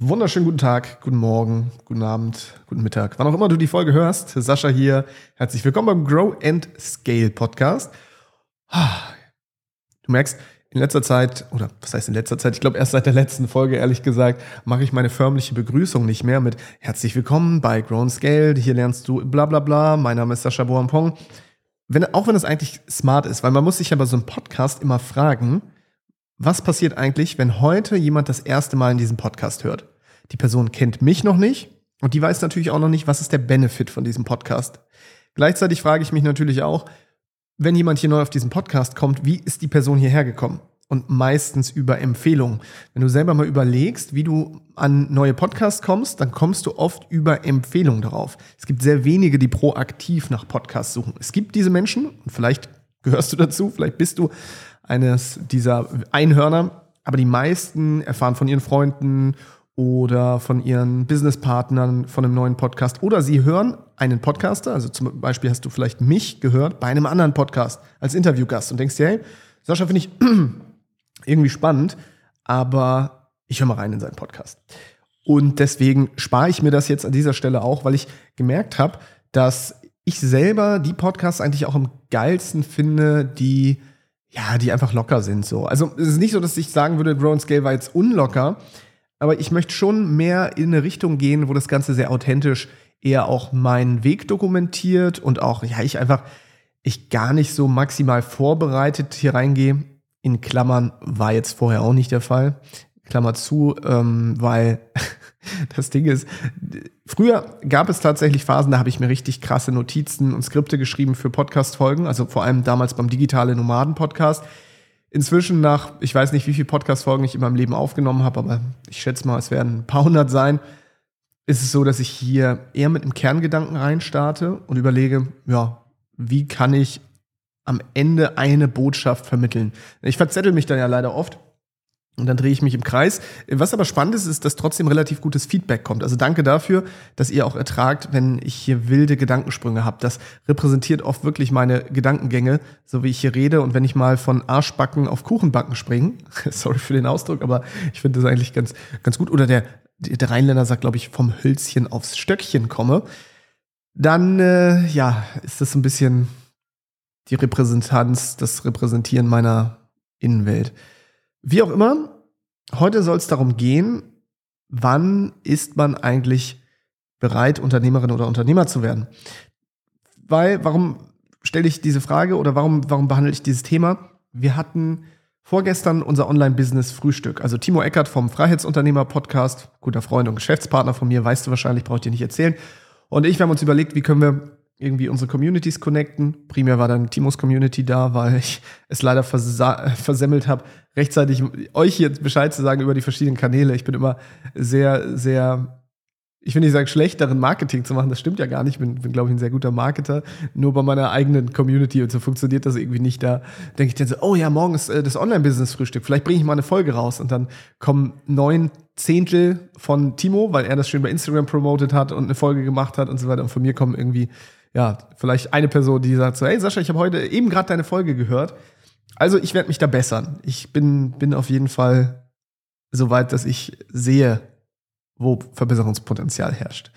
Wunderschönen guten Tag, guten Morgen, guten Abend, guten Mittag. Wann auch immer du die Folge hörst, Sascha hier. Herzlich willkommen beim Grow and Scale Podcast. Du merkst, in letzter Zeit, oder was heißt in letzter Zeit, ich glaube erst seit der letzten Folge, ehrlich gesagt, mache ich meine förmliche Begrüßung nicht mehr mit Herzlich willkommen bei Grow and Scale. Hier lernst du bla bla bla. Mein Name ist Sascha Boampong. Wenn, auch wenn es eigentlich smart ist, weil man muss sich ja bei so einem Podcast immer fragen, was passiert eigentlich, wenn heute jemand das erste Mal in diesem Podcast hört? Die Person kennt mich noch nicht und die weiß natürlich auch noch nicht, was ist der Benefit von diesem Podcast. Gleichzeitig frage ich mich natürlich auch, wenn jemand hier neu auf diesen Podcast kommt, wie ist die Person hierher gekommen? Und meistens über Empfehlungen. Wenn du selber mal überlegst, wie du an neue Podcasts kommst, dann kommst du oft über Empfehlungen darauf. Es gibt sehr wenige, die proaktiv nach Podcasts suchen. Es gibt diese Menschen, und vielleicht gehörst du dazu, vielleicht bist du eines dieser Einhörner, aber die meisten erfahren von ihren Freunden oder von ihren Businesspartnern von einem neuen Podcast oder sie hören einen Podcaster, also zum Beispiel hast du vielleicht mich gehört bei einem anderen Podcast als Interviewgast und denkst dir, hey, Sascha finde ich irgendwie spannend, aber ich höre mal rein in seinen Podcast. Und deswegen spare ich mir das jetzt an dieser Stelle auch, weil ich gemerkt habe, dass ich selber die Podcasts eigentlich auch am geilsten finde, die ja, die einfach locker sind so. Also es ist nicht so, dass ich sagen würde, Grow and Scale war jetzt unlocker, aber ich möchte schon mehr in eine Richtung gehen, wo das Ganze sehr authentisch eher auch meinen Weg dokumentiert und auch, ja, ich einfach, ich gar nicht so maximal vorbereitet hier reingehe. In Klammern war jetzt vorher auch nicht der Fall. Klammer zu, ähm, weil das Ding ist, früher gab es tatsächlich Phasen, da habe ich mir richtig krasse Notizen und Skripte geschrieben für Podcast-Folgen, also vor allem damals beim Digitale Nomaden-Podcast inzwischen nach, ich weiß nicht, wie viele Podcast-Folgen ich in meinem Leben aufgenommen habe, aber ich schätze mal, es werden ein paar hundert sein, ist es so, dass ich hier eher mit einem Kerngedanken reinstarte und überlege, ja, wie kann ich am Ende eine Botschaft vermitteln? Ich verzettel mich dann ja leider oft und dann drehe ich mich im Kreis. Was aber spannend ist, ist, dass trotzdem relativ gutes Feedback kommt. Also danke dafür, dass ihr auch ertragt, wenn ich hier wilde Gedankensprünge habe. Das repräsentiert oft wirklich meine Gedankengänge, so wie ich hier rede. Und wenn ich mal von Arschbacken auf Kuchenbacken springe, sorry für den Ausdruck, aber ich finde das eigentlich ganz, ganz gut. Oder der, der Rheinländer sagt, glaube ich, vom Hölzchen aufs Stöckchen komme. Dann, äh, ja, ist das ein bisschen die Repräsentanz, das Repräsentieren meiner Innenwelt. Wie auch immer, heute soll es darum gehen, wann ist man eigentlich bereit, Unternehmerin oder Unternehmer zu werden? Weil, warum stelle ich diese Frage oder warum, warum behandle ich dieses Thema? Wir hatten vorgestern unser Online-Business-Frühstück. Also Timo Eckert vom Freiheitsunternehmer-Podcast, guter Freund und Geschäftspartner von mir, weißt du wahrscheinlich, brauche ich dir nicht erzählen. Und ich, wir haben uns überlegt, wie können wir irgendwie unsere Communities connecten. Primär war dann Timos Community da, weil ich es leider versemmelt habe, rechtzeitig euch hier Bescheid zu sagen über die verschiedenen Kanäle. Ich bin immer sehr, sehr, ich will nicht sagen, schlecht darin, Marketing zu machen. Das stimmt ja gar nicht. Ich bin, bin glaube ich, ein sehr guter Marketer. Nur bei meiner eigenen Community und so funktioniert das irgendwie nicht. Da denke ich dann so, oh ja, morgen ist äh, das Online-Business-Frühstück. Vielleicht bringe ich mal eine Folge raus. Und dann kommen neun Zehntel von Timo, weil er das schön bei Instagram promotet hat und eine Folge gemacht hat und so weiter. Und von mir kommen irgendwie ja, vielleicht eine Person, die sagt so, hey Sascha, ich habe heute eben gerade deine Folge gehört. Also ich werde mich da bessern. Ich bin, bin auf jeden Fall so weit, dass ich sehe, wo Verbesserungspotenzial herrscht.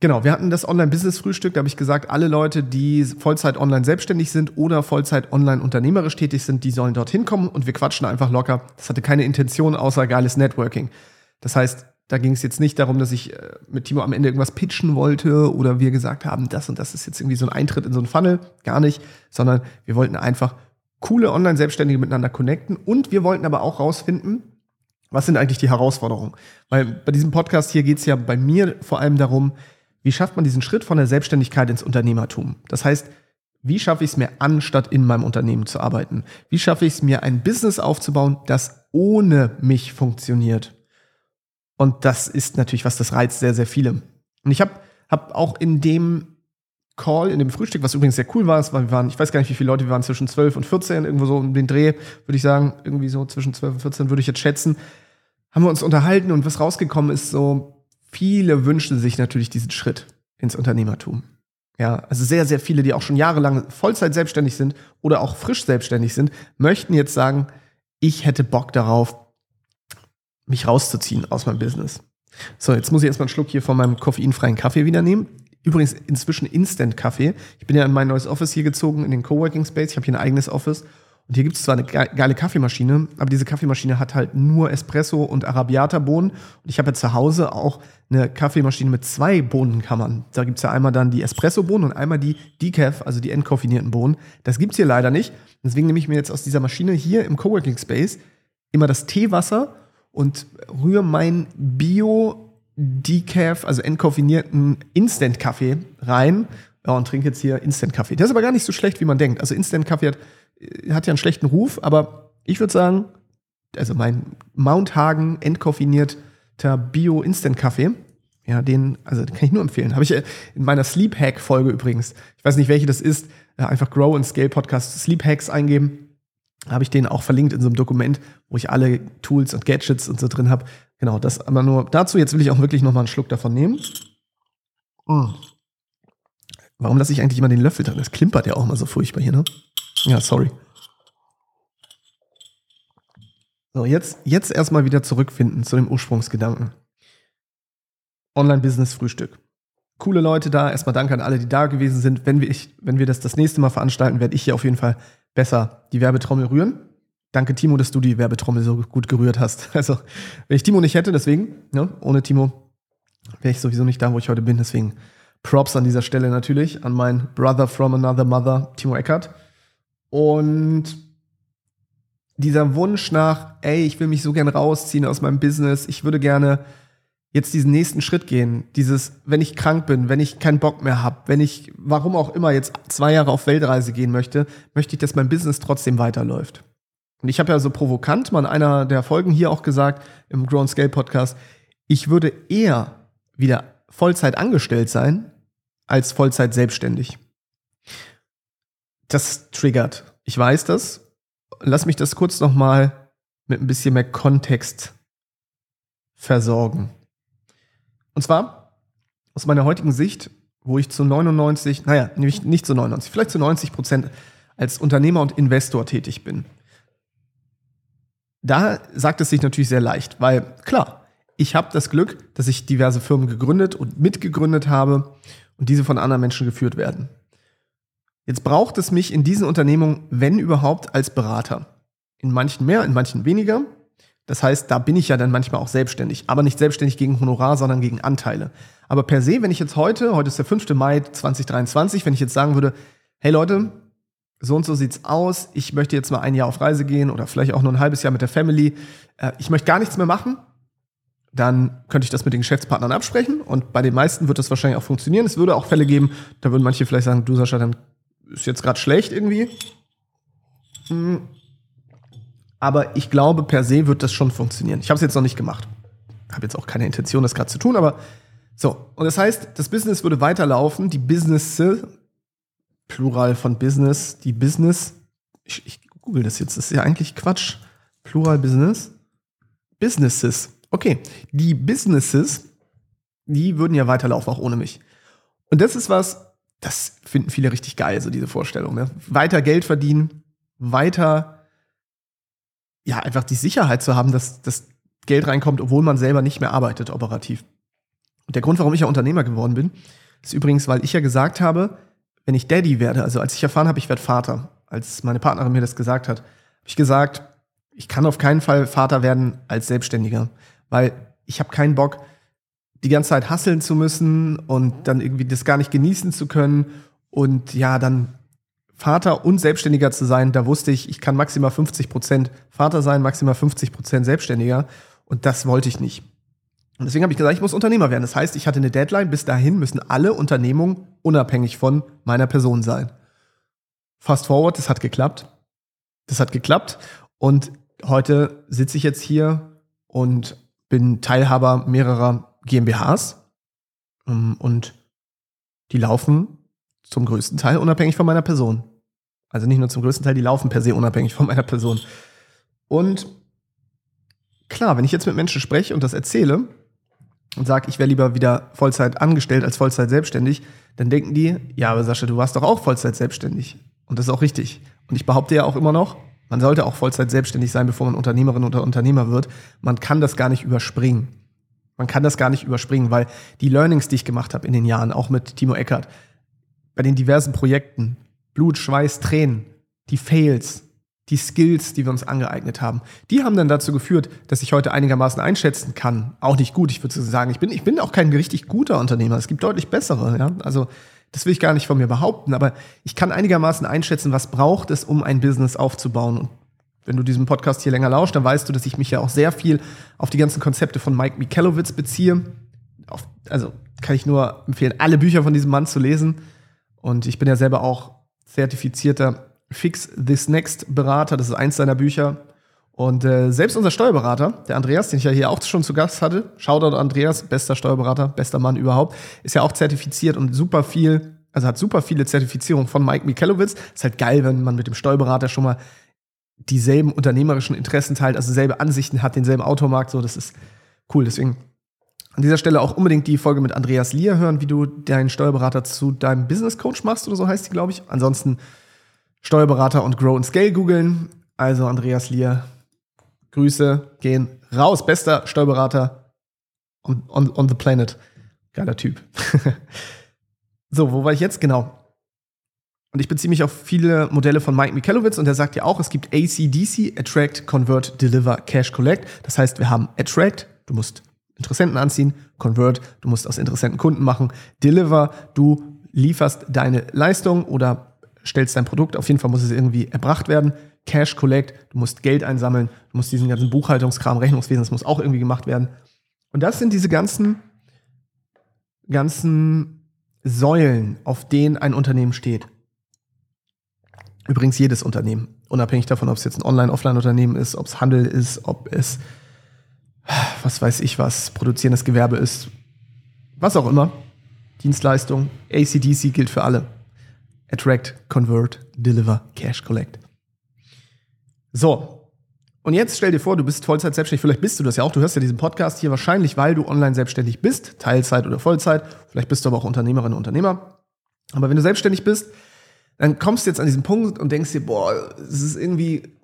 Genau, wir hatten das Online-Business-Frühstück, da habe ich gesagt, alle Leute, die Vollzeit online selbstständig sind oder Vollzeit online unternehmerisch tätig sind, die sollen dorthin kommen und wir quatschen einfach locker. Das hatte keine Intention außer geiles Networking. Das heißt, da ging es jetzt nicht darum, dass ich äh, mit Timo am Ende irgendwas pitchen wollte oder wir gesagt haben, das und das ist jetzt irgendwie so ein Eintritt in so ein Funnel. Gar nicht, sondern wir wollten einfach coole Online-Selbstständige miteinander connecten und wir wollten aber auch rausfinden, was sind eigentlich die Herausforderungen? Weil bei diesem Podcast hier geht es ja bei mir vor allem darum, wie schafft man diesen Schritt von der Selbstständigkeit ins Unternehmertum? Das heißt, wie schaffe ich es mir an, statt in meinem Unternehmen zu arbeiten? Wie schaffe ich es mir, ein Business aufzubauen, das ohne mich funktioniert? Und das ist natürlich was, das reizt sehr, sehr viele. Und ich habe hab auch in dem Call, in dem Frühstück, was übrigens sehr cool war, es war, wir waren, ich weiß gar nicht, wie viele Leute, wir waren zwischen 12 und 14, irgendwo so um den Dreh, würde ich sagen, irgendwie so zwischen 12 und 14 würde ich jetzt schätzen, haben wir uns unterhalten und was rausgekommen ist, so viele wünschen sich natürlich diesen Schritt ins Unternehmertum. Ja, also sehr, sehr viele, die auch schon jahrelang Vollzeit selbstständig sind oder auch frisch selbstständig sind, möchten jetzt sagen, ich hätte Bock darauf, mich rauszuziehen aus meinem Business. So, jetzt muss ich erstmal einen Schluck hier von meinem koffeinfreien Kaffee wieder nehmen. Übrigens inzwischen Instant-Kaffee. Ich bin ja in mein neues Office hier gezogen, in den Coworking Space. Ich habe hier ein eigenes Office. Und hier gibt es zwar eine geile Kaffeemaschine, aber diese Kaffeemaschine hat halt nur Espresso und Arabiata-Bohnen. Und ich habe ja zu Hause auch eine Kaffeemaschine mit zwei Bohnenkammern. Da gibt es ja einmal dann die Espresso-Bohnen und einmal die Decaf, also die entkoffinierten Bohnen. Das gibt es hier leider nicht. Deswegen nehme ich mir jetzt aus dieser Maschine hier im Coworking Space immer das Teewasser und rühre mein Bio Decaf, also entkoffinierten Instant-Kaffee rein. Ja, und trinke jetzt hier Instant-Kaffee. Der ist aber gar nicht so schlecht, wie man denkt. Also Instant-Kaffee hat, äh, hat ja einen schlechten Ruf, aber ich würde sagen, also mein Mount Hagen entkoffinierter Bio-Instant-Kaffee, ja, den, also den kann ich nur empfehlen. Habe ich äh, in meiner Sleep Hack-Folge übrigens, ich weiß nicht, welche das ist, äh, einfach Grow and Scale Podcast Sleep Hacks eingeben habe ich den auch verlinkt in so einem Dokument, wo ich alle Tools und Gadgets und so drin habe. Genau, das aber nur dazu. Jetzt will ich auch wirklich noch mal einen Schluck davon nehmen. Mm. Warum lasse ich eigentlich immer den Löffel drin? Das klimpert ja auch immer so furchtbar hier, ne? Ja, sorry. So, jetzt, jetzt erstmal wieder zurückfinden zu dem Ursprungsgedanken. Online-Business-Frühstück. Coole Leute da. Erstmal danke an alle, die da gewesen sind. Wenn wir, ich, wenn wir das das nächste Mal veranstalten, werde ich hier auf jeden Fall besser die Werbetrommel rühren. Danke, Timo, dass du die Werbetrommel so gut gerührt hast. Also, wenn ich Timo nicht hätte, deswegen, ne, ohne Timo wäre ich sowieso nicht da, wo ich heute bin. Deswegen Props an dieser Stelle natürlich an meinen Brother from another mother, Timo Eckert. Und dieser Wunsch nach, ey, ich will mich so gern rausziehen aus meinem Business, ich würde gerne jetzt diesen nächsten Schritt gehen. Dieses, wenn ich krank bin, wenn ich keinen Bock mehr habe, wenn ich, warum auch immer, jetzt zwei Jahre auf Weltreise gehen möchte, möchte ich, dass mein Business trotzdem weiterläuft. Und ich habe ja so provokant mal in einer der Folgen hier auch gesagt, im Grown Scale Podcast, ich würde eher wieder Vollzeit angestellt sein, als Vollzeit selbstständig. Das triggert. Ich weiß das. Lass mich das kurz nochmal mit ein bisschen mehr Kontext versorgen. Und zwar aus meiner heutigen Sicht, wo ich zu 99, naja, nicht, nicht zu 99, vielleicht zu 90 Prozent als Unternehmer und Investor tätig bin. Da sagt es sich natürlich sehr leicht, weil klar, ich habe das Glück, dass ich diverse Firmen gegründet und mitgegründet habe und diese von anderen Menschen geführt werden. Jetzt braucht es mich in diesen Unternehmungen, wenn überhaupt, als Berater. In manchen mehr, in manchen weniger. Das heißt, da bin ich ja dann manchmal auch selbstständig, aber nicht selbstständig gegen Honorar, sondern gegen Anteile. Aber per se, wenn ich jetzt heute, heute ist der 5. Mai 2023, wenn ich jetzt sagen würde, hey Leute, so und so sieht's aus, ich möchte jetzt mal ein Jahr auf Reise gehen oder vielleicht auch nur ein halbes Jahr mit der Family, äh, ich möchte gar nichts mehr machen, dann könnte ich das mit den Geschäftspartnern absprechen und bei den meisten wird das wahrscheinlich auch funktionieren. Es würde auch Fälle geben, da würden manche vielleicht sagen, du Sascha, dann ist jetzt gerade schlecht irgendwie. Hm aber ich glaube, per se wird das schon funktionieren. Ich habe es jetzt noch nicht gemacht. Habe jetzt auch keine Intention, das gerade zu tun, aber so. Und das heißt, das Business würde weiterlaufen, die Business, Plural von Business, die Business, ich, ich google das jetzt, das ist ja eigentlich Quatsch. Plural Business. Businesses. Okay, die Businesses, die würden ja weiterlaufen, auch ohne mich. Und das ist was, das finden viele richtig geil, so diese Vorstellung. Ne? Weiter Geld verdienen, weiter ja, einfach die Sicherheit zu haben, dass das Geld reinkommt, obwohl man selber nicht mehr arbeitet operativ. Und der Grund, warum ich ja Unternehmer geworden bin, ist übrigens, weil ich ja gesagt habe, wenn ich Daddy werde, also als ich erfahren habe, ich werde Vater, als meine Partnerin mir das gesagt hat, habe ich gesagt, ich kann auf keinen Fall Vater werden als Selbstständiger, weil ich habe keinen Bock, die ganze Zeit hasseln zu müssen und dann irgendwie das gar nicht genießen zu können und ja, dann Vater und Selbstständiger zu sein, da wusste ich, ich kann maximal 50 Prozent Vater sein, maximal 50 Prozent Selbstständiger. Und das wollte ich nicht. Und deswegen habe ich gesagt, ich muss Unternehmer werden. Das heißt, ich hatte eine Deadline. Bis dahin müssen alle Unternehmungen unabhängig von meiner Person sein. Fast forward, das hat geklappt. Das hat geklappt. Und heute sitze ich jetzt hier und bin Teilhaber mehrerer GmbHs. Ähm, und die laufen zum größten Teil unabhängig von meiner Person. Also nicht nur zum größten Teil, die laufen per se unabhängig von meiner Person. Und klar, wenn ich jetzt mit Menschen spreche und das erzähle und sage, ich wäre lieber wieder Vollzeit angestellt als Vollzeit selbstständig, dann denken die, ja, aber Sascha, du warst doch auch Vollzeit selbstständig. Und das ist auch richtig. Und ich behaupte ja auch immer noch, Man sollte auch Vollzeit selbstständig sein, bevor man Unternehmerin oder Unternehmer wird. Man kann das gar nicht überspringen. Man kann das gar nicht überspringen, weil die Learnings, die ich gemacht habe in den Jahren, auch mit Timo Eckert, bei den diversen Projekten, Blut, Schweiß, Tränen, die Fails, die Skills, die wir uns angeeignet haben, die haben dann dazu geführt, dass ich heute einigermaßen einschätzen kann. Auch nicht gut, ich würde sagen, ich bin, ich bin auch kein richtig guter Unternehmer. Es gibt deutlich bessere, ja. Also, das will ich gar nicht von mir behaupten, aber ich kann einigermaßen einschätzen, was braucht es, um ein Business aufzubauen. Und wenn du diesem Podcast hier länger lauschst, dann weißt du, dass ich mich ja auch sehr viel auf die ganzen Konzepte von Mike Michalowitz beziehe. Auf, also kann ich nur empfehlen, alle Bücher von diesem Mann zu lesen. Und ich bin ja selber auch zertifizierter Fix This Next Berater. Das ist eins seiner Bücher. Und äh, selbst unser Steuerberater, der Andreas, den ich ja hier auch schon zu Gast hatte, Shoutout Andreas, bester Steuerberater, bester Mann überhaupt, ist ja auch zertifiziert und super viel, also hat super viele Zertifizierungen von Mike Michalowitz. Ist halt geil, wenn man mit dem Steuerberater schon mal dieselben unternehmerischen Interessen teilt, also selbe Ansichten hat, denselben Automarkt, so, das ist cool. Deswegen an dieser Stelle auch unbedingt die Folge mit Andreas Lier hören, wie du deinen Steuerberater zu deinem Business Coach machst oder so heißt die, glaube ich. Ansonsten Steuerberater und Grow and Scale googeln. Also Andreas Lier, Grüße gehen raus. Bester Steuerberater on, on, on the planet. Geiler Typ. so, wo war ich jetzt? Genau. Und ich beziehe mich auf viele Modelle von Mike Michalowitz und er sagt ja auch, es gibt ACDC, Attract, Convert, Deliver, Cash, Collect. Das heißt, wir haben Attract, du musst Interessenten anziehen, Convert, du musst aus Interessenten Kunden machen, Deliver, du lieferst deine Leistung oder stellst dein Produkt, auf jeden Fall muss es irgendwie erbracht werden. Cash Collect, du musst Geld einsammeln, du musst diesen ganzen Buchhaltungskram, Rechnungswesen, das muss auch irgendwie gemacht werden. Und das sind diese ganzen, ganzen Säulen, auf denen ein Unternehmen steht. Übrigens jedes Unternehmen, unabhängig davon, ob es jetzt ein Online-Offline-Unternehmen ist, ob es Handel ist, ob es, was weiß ich was, produzierendes Gewerbe ist, was auch immer. Dienstleistung, ACDC gilt für alle. Attract, Convert, Deliver, Cash, Collect. So. Und jetzt stell dir vor, du bist Vollzeit selbstständig. Vielleicht bist du das ja auch. Du hörst ja diesen Podcast hier wahrscheinlich, weil du online selbstständig bist. Teilzeit oder Vollzeit. Vielleicht bist du aber auch Unternehmerin, Unternehmer. Aber wenn du selbstständig bist, dann kommst du jetzt an diesen Punkt und denkst dir, boah, es ist irgendwie,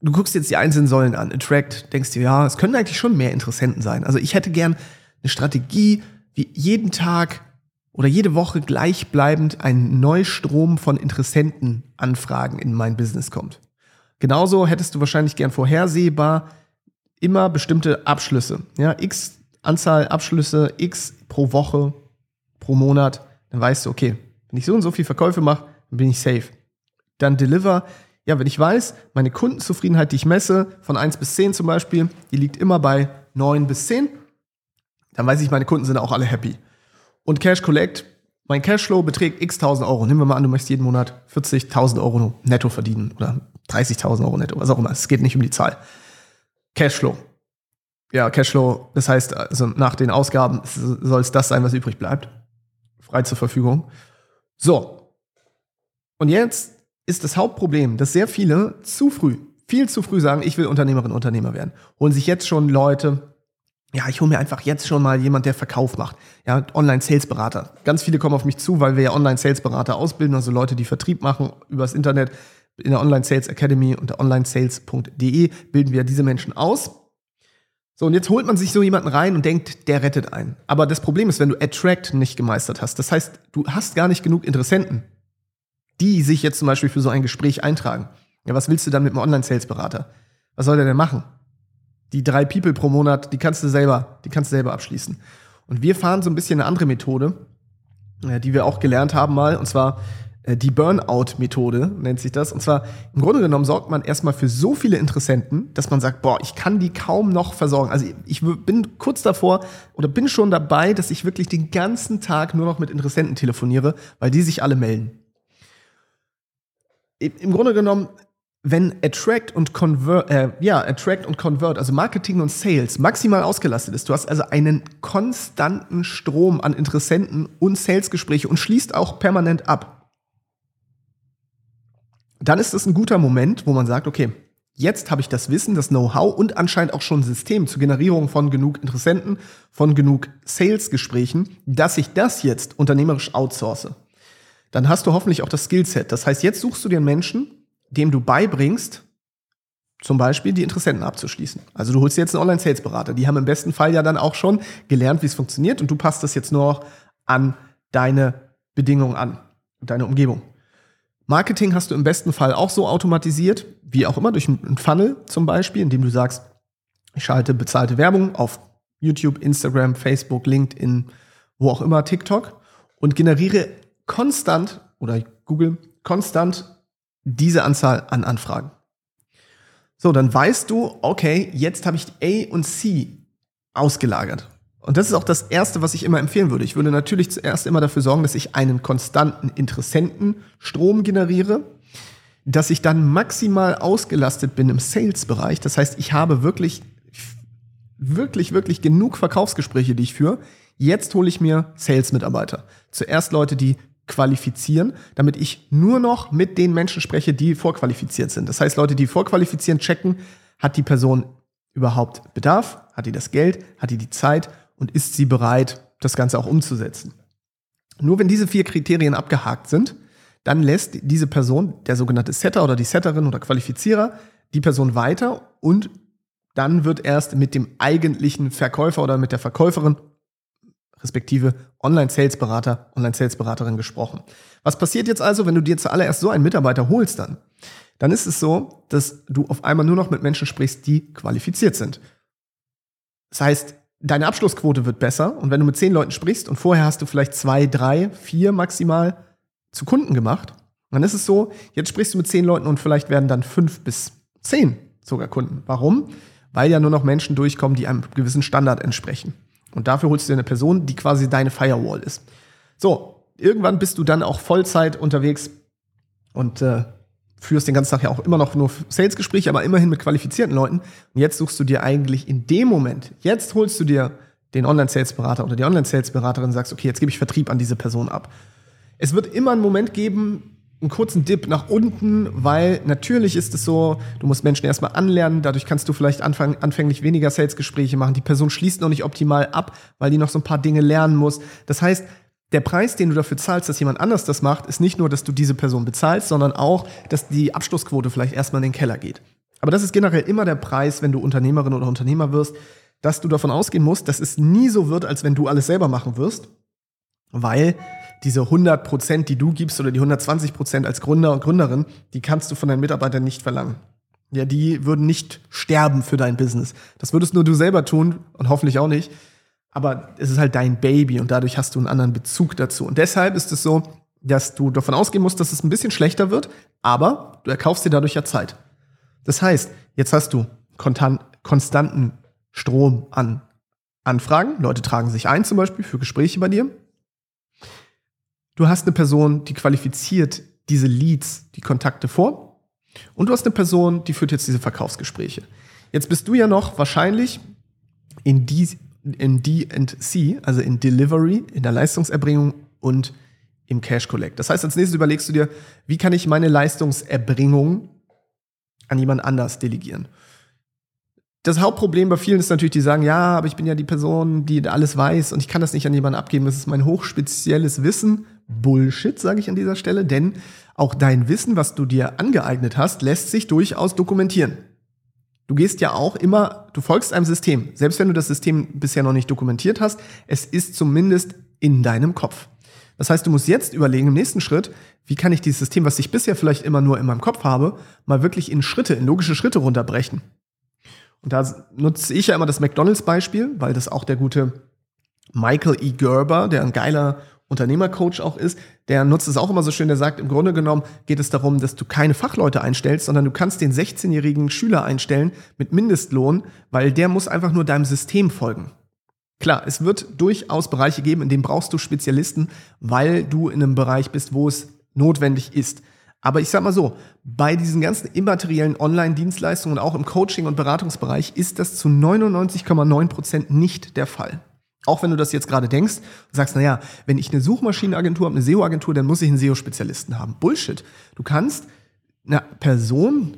du guckst jetzt die einzelnen Säulen an, Attract, denkst dir, ja, es können eigentlich schon mehr Interessenten sein. Also ich hätte gern eine Strategie, wie jeden Tag oder jede Woche gleichbleibend ein Neustrom von Interessentenanfragen in mein Business kommt. Genauso hättest du wahrscheinlich gern vorhersehbar immer bestimmte Abschlüsse. Ja, x Anzahl Abschlüsse, x pro Woche, pro Monat. Dann weißt du, okay, wenn ich so und so viel Verkäufe mache, dann bin ich safe. Dann Deliver. Ja, wenn ich weiß, meine Kundenzufriedenheit, die ich messe, von 1 bis 10 zum Beispiel, die liegt immer bei 9 bis 10, dann weiß ich, meine Kunden sind auch alle happy. Und Cash Collect, mein Cashflow beträgt x tausend Euro. Nehmen wir mal an, du möchtest jeden Monat 40.000 Euro netto verdienen oder 30.000 Euro netto, was auch immer. Es geht nicht um die Zahl. Cashflow. Ja, Cashflow, das heißt, also nach den Ausgaben soll es das sein, was übrig bleibt. Frei zur Verfügung. So. Und jetzt ist das Hauptproblem, dass sehr viele zu früh, viel zu früh sagen, ich will Unternehmerin, Unternehmer werden. Holen sich jetzt schon Leute, ja, ich hole mir einfach jetzt schon mal jemand, der Verkauf macht. Ja, Online-Sales-Berater. Ganz viele kommen auf mich zu, weil wir ja Online-Sales-Berater ausbilden, also Leute, die Vertrieb machen übers Internet. In der Online-Sales Academy unter onlinesales.de bilden wir diese Menschen aus. So, und jetzt holt man sich so jemanden rein und denkt, der rettet einen. Aber das Problem ist, wenn du Attract nicht gemeistert hast, das heißt, du hast gar nicht genug Interessenten, die sich jetzt zum Beispiel für so ein Gespräch eintragen. Ja, was willst du dann mit einem Online-Sales-Berater? Was soll der denn machen? die drei People pro Monat, die kannst du selber, die kannst du selber abschließen. Und wir fahren so ein bisschen eine andere Methode, äh, die wir auch gelernt haben mal, und zwar äh, die Burnout-Methode nennt sich das. Und zwar im Grunde genommen sorgt man erstmal für so viele Interessenten, dass man sagt, boah, ich kann die kaum noch versorgen. Also ich bin kurz davor oder bin schon dabei, dass ich wirklich den ganzen Tag nur noch mit Interessenten telefoniere, weil die sich alle melden. Im Grunde genommen wenn Attract und Convert, äh, ja, Attract und Convert, also Marketing und Sales maximal ausgelastet ist, du hast also einen konstanten Strom an Interessenten und Salesgespräche und schließt auch permanent ab, dann ist das ein guter Moment, wo man sagt, okay, jetzt habe ich das Wissen, das Know-how und anscheinend auch schon ein System zur Generierung von genug Interessenten, von genug Salesgesprächen, dass ich das jetzt unternehmerisch outsource. Dann hast du hoffentlich auch das Skillset. Das heißt, jetzt suchst du dir einen Menschen, dem du beibringst, Zum Beispiel die Interessenten abzuschließen. Also du holst jetzt einen Online-Sales-Berater. Die haben im besten Fall ja dann auch schon gelernt, wie es funktioniert und du passt das jetzt nur noch an deine Bedingungen an deine Umgebung. Marketing hast du im besten Fall auch so automatisiert, wie auch immer, durch einen Funnel zum Beispiel, indem du sagst, ich schalte bezahlte Werbung auf YouTube, Instagram, Facebook, LinkedIn, wo auch immer, TikTok und generiere konstant oder Google konstant diese Anzahl an Anfragen. So, dann weißt du, okay, jetzt habe ich A und C ausgelagert. Und das ist auch das Erste, was ich immer empfehlen würde. Ich würde natürlich zuerst immer dafür sorgen, dass ich einen konstanten Interessentenstrom generiere, dass ich dann maximal ausgelastet bin im Sales-Bereich. Das heißt, ich habe wirklich, wirklich, wirklich genug Verkaufsgespräche, die ich führe. Jetzt hole ich mir Sales-Mitarbeiter. Zuerst Leute, die qualifizieren, damit ich nur noch mit den Menschen spreche, die vorqualifiziert sind. Das heißt, Leute, die vorqualifizieren, checken, hat die Person überhaupt Bedarf, hat die das Geld, hat die die Zeit und ist sie bereit, das Ganze auch umzusetzen. Nur wenn diese vier Kriterien abgehakt sind, dann lässt diese Person, der sogenannte Setter oder die Setterin oder Qualifizierer, die Person weiter und dann wird erst mit dem eigentlichen Verkäufer oder mit der Verkäuferin respektive Online-Sales-Berater, Online-Sales-Beraterin gesprochen. Was passiert jetzt also, wenn du dir zuallererst so einen Mitarbeiter holst dann? Dann ist es so, dass du auf einmal nur noch mit Menschen sprichst, die qualifiziert sind. Das heißt, deine Abschlussquote wird besser und wenn du mit zehn Leuten sprichst und vorher hast du vielleicht zwei, drei, vier maximal zu Kunden gemacht, dann ist es so, jetzt sprichst du mit zehn Leuten und vielleicht werden dann fünf bis zehn sogar Kunden. Warum? Weil ja nur noch Menschen durchkommen, die einem gewissen Standard entsprechen. Und dafür holst du dir eine Person, die quasi deine Firewall ist. So, irgendwann bist du dann auch Vollzeit unterwegs und äh, führst den ganzen Tag ja auch immer noch nur Sales-Gespräche, aber immerhin mit qualifizierten Leuten. Und jetzt suchst du dir eigentlich in dem Moment, jetzt holst du dir den Online-Sales-Berater oder die Online-Sales-Beraterin und sagst, okay, jetzt gebe ich Vertrieb an diese Person ab. Es wird immer einen Moment geben, einen kurzen Dip nach unten, weil natürlich ist es so, du musst Menschen erstmal anlernen, dadurch kannst du vielleicht anfang, anfänglich weniger Sales-Gespräche machen. Die Person schließt noch nicht optimal ab, weil die noch so ein paar Dinge lernen muss. Das heißt, der Preis, den du dafür zahlst, dass jemand anders das macht, ist nicht nur, dass du diese Person bezahlst, sondern auch, dass die Abschlussquote vielleicht erstmal in den Keller geht. Aber das ist generell immer der Preis, wenn du Unternehmerin oder Unternehmer wirst, dass du davon ausgehen musst, dass es nie so wird, als wenn du alles selber machen wirst, weil diese 100 Prozent, die du gibst oder die 120 Prozent als Gründer und Gründerin, die kannst du von deinen Mitarbeitern nicht verlangen. Ja, die würden nicht sterben für dein Business. Das würdest nur du selber tun und hoffentlich auch nicht. Aber es ist halt dein Baby und dadurch hast du einen anderen Bezug dazu. Und deshalb ist es so, dass du davon ausgehen musst, dass es ein bisschen schlechter wird, aber du erkaufst dir dadurch ja Zeit. Das heißt, jetzt hast du konstanten Strom an Anfragen. Leute tragen sich ein zum Beispiel für Gespräche bei dir du hast eine Person, die qualifiziert diese Leads, die Kontakte vor. Und du hast eine Person, die führt jetzt diese Verkaufsgespräche. Jetzt bist du ja noch wahrscheinlich in, D, in D&C, also in Delivery, in der Leistungserbringung und im Cash Collect. Das heißt, als nächstes überlegst du dir, wie kann ich meine Leistungserbringung an jemand anders delegieren? Das Hauptproblem bei vielen ist natürlich, die sagen, ja, aber ich bin ja die Person, die alles weiß und ich kann das nicht an jemanden abgeben. Das ist mein hochspezielles Wissen. Bullshit, sage ich an dieser Stelle, denn auch dein Wissen, was du dir angeeignet hast, lässt sich durchaus dokumentieren. Du gehst ja auch immer, du folgst einem System. Selbst wenn du das System bisher noch nicht dokumentiert hast, es ist zumindest in deinem Kopf. Das heißt, du musst jetzt überlegen im nächsten Schritt, wie kann ich dieses System, was ich bisher vielleicht immer nur in meinem Kopf habe, mal wirklich in Schritte, in logische Schritte runterbrechen. Und da nutze ich ja immer das McDonalds-Beispiel, weil das auch der gute Michael E. Gerber, der ein geiler Unternehmercoach auch ist, der nutzt es auch immer so schön, der sagt, im Grunde genommen geht es darum, dass du keine Fachleute einstellst, sondern du kannst den 16-jährigen Schüler einstellen mit Mindestlohn, weil der muss einfach nur deinem System folgen. Klar, es wird durchaus Bereiche geben, in denen brauchst du Spezialisten, weil du in einem Bereich bist, wo es notwendig ist. Aber ich sag mal so, bei diesen ganzen immateriellen Online-Dienstleistungen und auch im Coaching- und Beratungsbereich ist das zu 99,9 Prozent nicht der Fall. Auch wenn du das jetzt gerade denkst sagst, naja, wenn ich eine Suchmaschinenagentur habe, eine SEO-Agentur, dann muss ich einen SEO-Spezialisten haben. Bullshit. Du kannst einer Person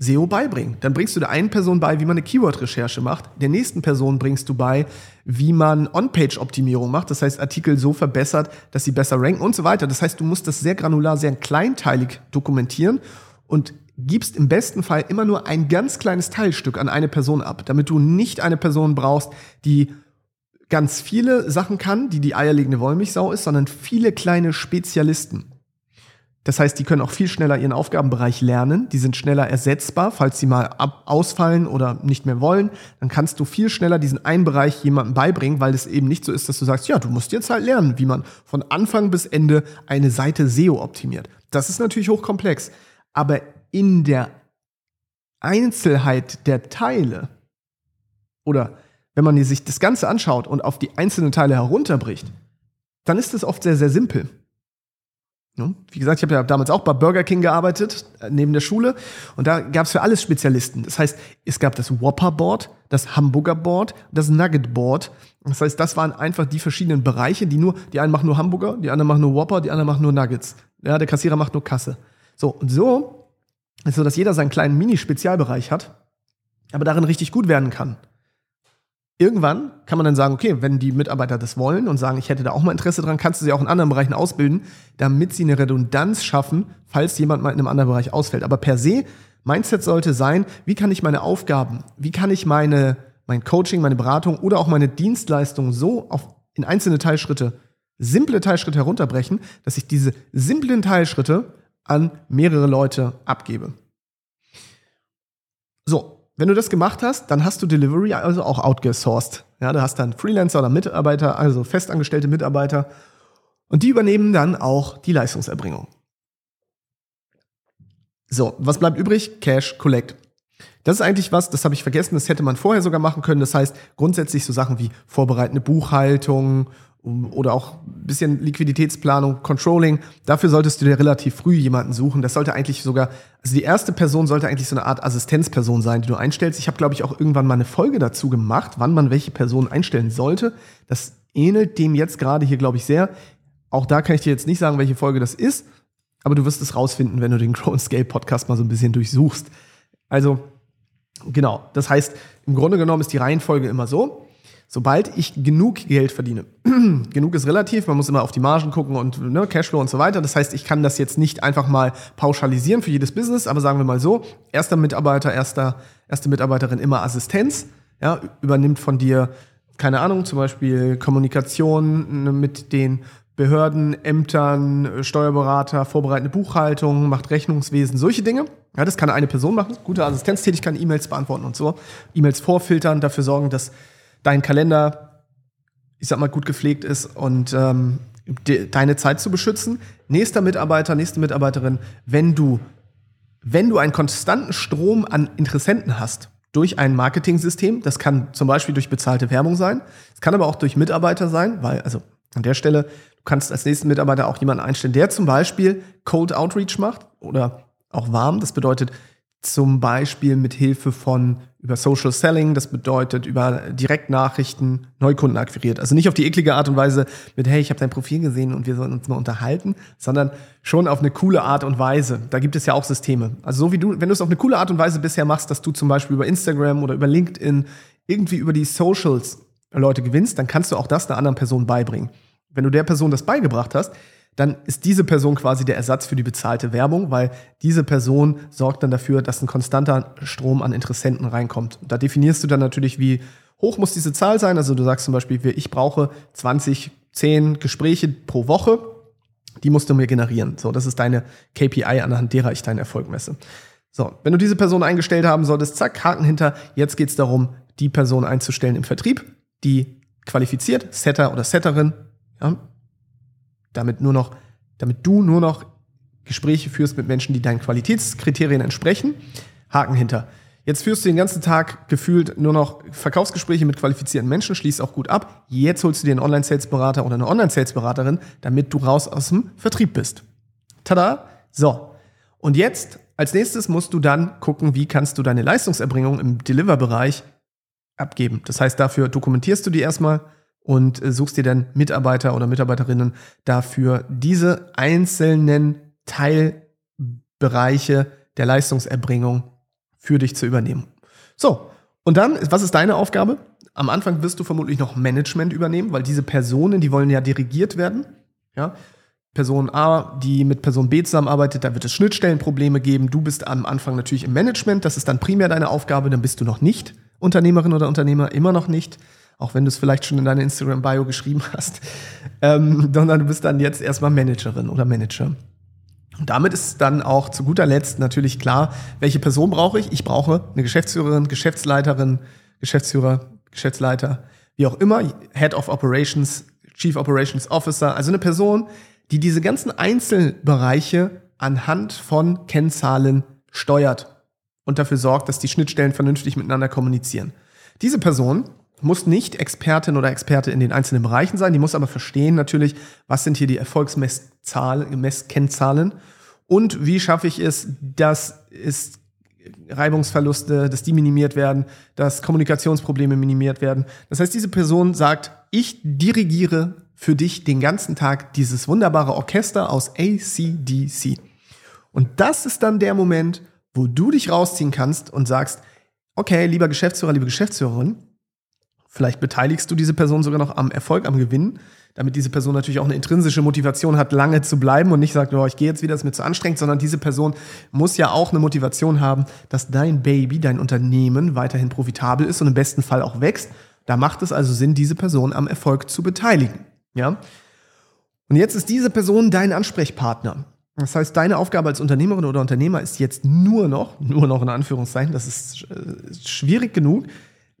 SEO beibringen. Dann bringst du der einen Person bei, wie man eine Keyword-Recherche macht. Der nächsten Person bringst du bei, wie man On-Page-Optimierung macht. Das heißt, Artikel so verbessert, dass sie besser ranken und so weiter. Das heißt, du musst das sehr granular, sehr kleinteilig dokumentieren und gibst im besten Fall immer nur ein ganz kleines Teilstück an eine Person ab, damit du nicht eine Person brauchst, die ganz viele Sachen kann, die die eierlegende Wollmilchsau ist, sondern viele kleine Spezialisten. Das heißt, die können auch viel schneller ihren Aufgabenbereich lernen, die sind schneller ersetzbar, falls sie mal ab ausfallen oder nicht mehr wollen, dann kannst du viel schneller diesen einen Bereich jemandem beibringen, weil es eben nicht so ist, dass du sagst, ja, du musst jetzt halt lernen, wie man von Anfang bis Ende eine Seite SEO optimiert. Das ist natürlich hochkomplex, aber in der Einzelheit der Teile oder wenn man sich das Ganze anschaut und auf die einzelnen Teile herunterbricht, dann ist es oft sehr, sehr simpel. Wie gesagt, ich habe ja damals auch bei Burger King gearbeitet, äh, neben der Schule. Und da gab es für alles Spezialisten. Das heißt, es gab das Whopper Board, das Hamburger Board, das Nugget Board. Das heißt, das waren einfach die verschiedenen Bereiche, die nur, die einen machen nur Hamburger, die anderen machen nur Whopper, die anderen machen nur Nuggets. Ja, der Kassierer macht nur Kasse. So, und so ist so, dass jeder seinen kleinen Mini-Spezialbereich hat, aber darin richtig gut werden kann. Irgendwann kann man dann sagen, okay, wenn die Mitarbeiter das wollen und sagen, ich hätte da auch mal Interesse dran, kannst du sie auch in anderen Bereichen ausbilden, damit sie eine Redundanz schaffen, falls jemand mal in einem anderen Bereich ausfällt. Aber per se, Mindset sollte sein, wie kann ich meine Aufgaben, wie kann ich meine, mein Coaching, meine Beratung oder auch meine Dienstleistung so auf, in einzelne Teilschritte, simple Teilschritte herunterbrechen, dass ich diese simplen Teilschritte an mehrere Leute abgebe. So, wenn du das gemacht hast, dann hast du Delivery also auch outgesourced. Ja, du hast dann Freelancer oder Mitarbeiter, also festangestellte Mitarbeiter. Und die übernehmen dann auch die Leistungserbringung. So, was bleibt übrig? Cash Collect. Das ist eigentlich was, das habe ich vergessen, das hätte man vorher sogar machen können. Das heißt, grundsätzlich so Sachen wie vorbereitende Buchhaltung oder auch ein bisschen Liquiditätsplanung, Controlling. Dafür solltest du dir relativ früh jemanden suchen. Das sollte eigentlich sogar, also die erste Person sollte eigentlich so eine Art Assistenzperson sein, die du einstellst. Ich habe, glaube ich, auch irgendwann mal eine Folge dazu gemacht, wann man welche Person einstellen sollte. Das ähnelt dem jetzt gerade hier, glaube ich, sehr. Auch da kann ich dir jetzt nicht sagen, welche Folge das ist, aber du wirst es rausfinden, wenn du den Grow Scale Podcast mal so ein bisschen durchsuchst. Also, genau. Das heißt, im Grunde genommen ist die Reihenfolge immer so sobald ich genug Geld verdiene, genug ist relativ, man muss immer auf die Margen gucken und ne, Cashflow und so weiter. Das heißt, ich kann das jetzt nicht einfach mal pauschalisieren für jedes Business, aber sagen wir mal so, erster Mitarbeiter, erster, erste Mitarbeiterin immer Assistenz, ja, übernimmt von dir, keine Ahnung, zum Beispiel Kommunikation ne, mit den Behörden, Ämtern, Steuerberater, vorbereitende Buchhaltung, macht Rechnungswesen, solche Dinge. Ja, das kann eine Person machen. Gute Assistenztätigkeit, E-Mails beantworten und so. E-Mails vorfiltern, dafür sorgen, dass dein Kalender, ich sag mal, gut gepflegt ist und ähm, de, deine Zeit zu beschützen. Nächster Mitarbeiter, nächste Mitarbeiterin, wenn du, wenn du einen konstanten Strom an Interessenten hast, durch ein Marketing-System, das kann zum Beispiel durch bezahlte Werbung sein, es kann aber auch durch Mitarbeiter sein, weil, also an der Stelle, du kannst als nächsten Mitarbeiter auch jemanden einstellen, der zum Beispiel Cold Outreach macht oder auch warm. Das bedeutet, zum Beispiel mit Hilfe von über Social Selling, das bedeutet über Direktnachrichten Neukunden akquiriert. Also nicht auf die eklige Art und Weise mit, hey, ich habe dein Profil gesehen und wir sollen uns mal unterhalten, sondern schon auf eine coole Art und Weise. Da gibt es ja auch Systeme. Also so wie du, wenn du es auf eine coole Art und Weise bisher machst, dass du zum Beispiel über Instagram oder über LinkedIn irgendwie über die Socials Leute gewinnst, dann kannst du auch das einer anderen Person beibringen. Wenn du der Person das beigebracht hast, dann ist diese Person quasi der Ersatz für die bezahlte Werbung, weil diese Person sorgt dann dafür, dass ein konstanter Strom an Interessenten reinkommt. Und da definierst du dann natürlich, wie hoch muss diese Zahl sein. Also du sagst zum Beispiel, ich brauche 20, 10 Gespräche pro Woche. Die musst du mir generieren. So, das ist deine KPI, anhand derer ich deinen Erfolg messe. So, wenn du diese Person eingestellt haben solltest, zack, Haken hinter. Jetzt geht es darum, die Person einzustellen im Vertrieb, die qualifiziert, Setter oder Setterin, ja, damit nur noch, damit du nur noch Gespräche führst mit Menschen, die deinen Qualitätskriterien entsprechen. Haken hinter. Jetzt führst du den ganzen Tag gefühlt nur noch Verkaufsgespräche mit qualifizierten Menschen, schließt auch gut ab. Jetzt holst du dir einen Online-Sales-Berater oder eine Online-Sales-Beraterin, damit du raus aus dem Vertrieb bist. Tada! So. Und jetzt, als nächstes musst du dann gucken, wie kannst du deine Leistungserbringung im Deliver-Bereich abgeben. Das heißt, dafür dokumentierst du die erstmal, und äh, suchst dir dann Mitarbeiter oder Mitarbeiterinnen dafür, diese einzelnen Teilbereiche der Leistungserbringung für dich zu übernehmen. So, und dann, was ist deine Aufgabe? Am Anfang wirst du vermutlich noch Management übernehmen, weil diese Personen, die wollen ja dirigiert werden. Ja? Person A, die mit Person B zusammenarbeitet, da wird es Schnittstellenprobleme geben. Du bist am Anfang natürlich im Management, das ist dann primär deine Aufgabe, dann bist du noch nicht Unternehmerin oder Unternehmer, immer noch nicht, auch wenn du es vielleicht schon in deiner Instagram-Bio geschrieben hast, ähm, sondern du bist dann jetzt erstmal Managerin oder Manager. Und damit ist dann auch zu guter Letzt natürlich klar, welche Person brauche ich? Ich brauche eine Geschäftsführerin, Geschäftsleiterin, Geschäftsführer, Geschäftsleiter, wie auch immer, Head of Operations, Chief Operations Officer, also eine Person, die diese ganzen Einzelbereiche anhand von Kennzahlen steuert und dafür sorgt, dass die Schnittstellen vernünftig miteinander kommunizieren. Diese Person muss nicht Expertin oder Experte in den einzelnen Bereichen sein, die muss aber verstehen natürlich, was sind hier die Erfolgsmesskennzahlen und wie schaffe ich es, dass es Reibungsverluste, dass die minimiert werden, dass Kommunikationsprobleme minimiert werden. Das heißt, diese Person sagt, ich dirigiere für dich den ganzen Tag dieses wunderbare Orchester aus ACDC. Und das ist dann der Moment, wo du dich rausziehen kannst und sagst, okay, lieber Geschäftsführer, liebe Geschäftsführerin, vielleicht beteiligst du diese Person sogar noch am Erfolg, am Gewinn, damit diese Person natürlich auch eine intrinsische Motivation hat, lange zu bleiben und nicht sagt, oh, ich gehe jetzt wieder, ist mir zu anstrengend, sondern diese Person muss ja auch eine Motivation haben, dass dein Baby, dein Unternehmen weiterhin profitabel ist und im besten Fall auch wächst. Da macht es also Sinn, diese Person am Erfolg zu beteiligen. Ja? Und jetzt ist diese Person dein Ansprechpartner. Das heißt, deine Aufgabe als Unternehmerin oder Unternehmer ist jetzt nur noch, nur noch in Anführungszeichen, das ist äh, schwierig genug,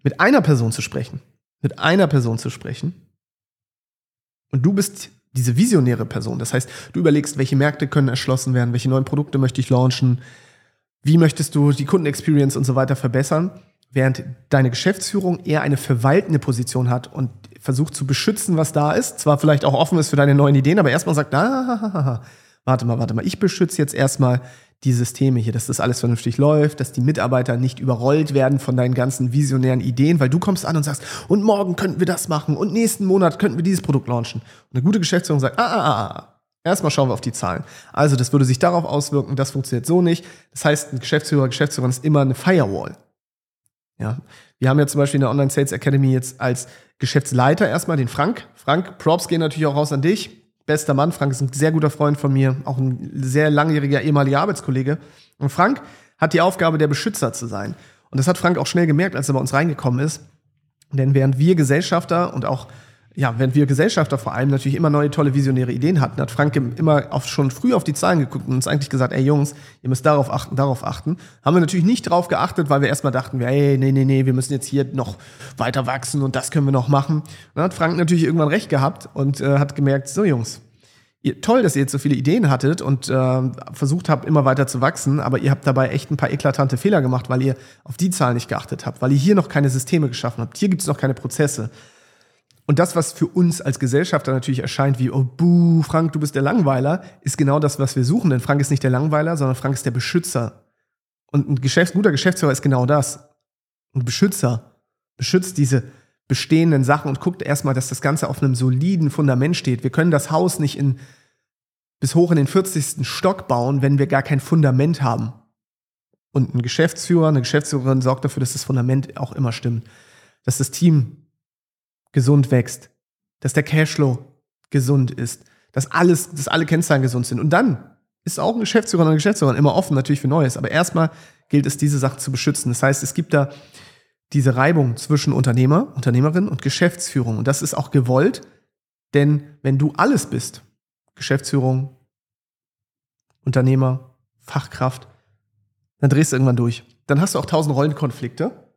mit einer Person zu sprechen. Mit einer Person zu sprechen. Und du bist diese visionäre Person. Das heißt, du überlegst, welche Märkte können erschlossen werden, welche neuen Produkte möchte ich launchen, wie möchtest du die Kundenexperience und so weiter verbessern, während deine Geschäftsführung eher eine verwaltende Position hat und versucht zu beschützen, was da ist. Zwar vielleicht auch offen ist für deine neuen Ideen, aber erstmal sagt, ah, warte mal, warte mal, ich beschütze jetzt erstmal die Systeme hier, dass das alles vernünftig läuft, dass die Mitarbeiter nicht überrollt werden von deinen ganzen visionären Ideen, weil du kommst an und sagst, und morgen könnten wir das machen und nächsten Monat könnten wir dieses Produkt launchen. Und eine gute Geschäftsführung sagt, ah, ah, ah, ah. Erstmal schauen wir auf die Zahlen. Also, das würde sich darauf auswirken, das funktioniert so nicht. Das heißt, ein Geschäftsführer, Geschäftsführerin ist immer eine Firewall. Ja. Wir haben ja zum Beispiel in der Online Sales Academy jetzt als Geschäftsleiter erstmal den Frank. Frank, Props gehen natürlich auch raus an dich. Bester Mann. Frank ist ein sehr guter Freund von mir, auch ein sehr langjähriger ehemaliger Arbeitskollege. Und Frank hat die Aufgabe, der Beschützer zu sein. Und das hat Frank auch schnell gemerkt, als er bei uns reingekommen ist. Denn während wir Gesellschafter und auch ja, während wir Gesellschafter vor allem natürlich immer neue tolle visionäre Ideen hatten, hat Frank immer auf, schon früh auf die Zahlen geguckt und uns eigentlich gesagt, ey Jungs, ihr müsst darauf achten, darauf achten. Haben wir natürlich nicht darauf geachtet, weil wir erstmal dachten, ey, nee, nee, nee, wir müssen jetzt hier noch weiter wachsen und das können wir noch machen. Und dann hat Frank natürlich irgendwann recht gehabt und äh, hat gemerkt, so Jungs, ihr, toll, dass ihr jetzt so viele Ideen hattet und äh, versucht habt, immer weiter zu wachsen, aber ihr habt dabei echt ein paar eklatante Fehler gemacht, weil ihr auf die Zahlen nicht geachtet habt, weil ihr hier noch keine Systeme geschaffen habt. Hier gibt es noch keine Prozesse. Und das, was für uns als Gesellschafter natürlich erscheint wie, oh, buh, Frank, du bist der Langweiler, ist genau das, was wir suchen. Denn Frank ist nicht der Langweiler, sondern Frank ist der Beschützer. Und ein Geschäfts-, guter Geschäftsführer ist genau das. Ein Beschützer beschützt diese bestehenden Sachen und guckt erstmal, dass das Ganze auf einem soliden Fundament steht. Wir können das Haus nicht in, bis hoch in den 40. Stock bauen, wenn wir gar kein Fundament haben. Und ein Geschäftsführer, eine Geschäftsführerin sorgt dafür, dass das Fundament auch immer stimmt. Dass das Team gesund wächst, dass der Cashflow gesund ist, dass alles, dass alle Kennzahlen gesund sind. Und dann ist auch ein Geschäftsführer und eine Geschäftsführerin immer offen natürlich für Neues. Aber erstmal gilt es, diese Sachen zu beschützen. Das heißt, es gibt da diese Reibung zwischen Unternehmer, Unternehmerin und Geschäftsführung. Und das ist auch gewollt, denn wenn du alles bist, Geschäftsführung, Unternehmer, Fachkraft, dann drehst du irgendwann durch. Dann hast du auch tausend Rollenkonflikte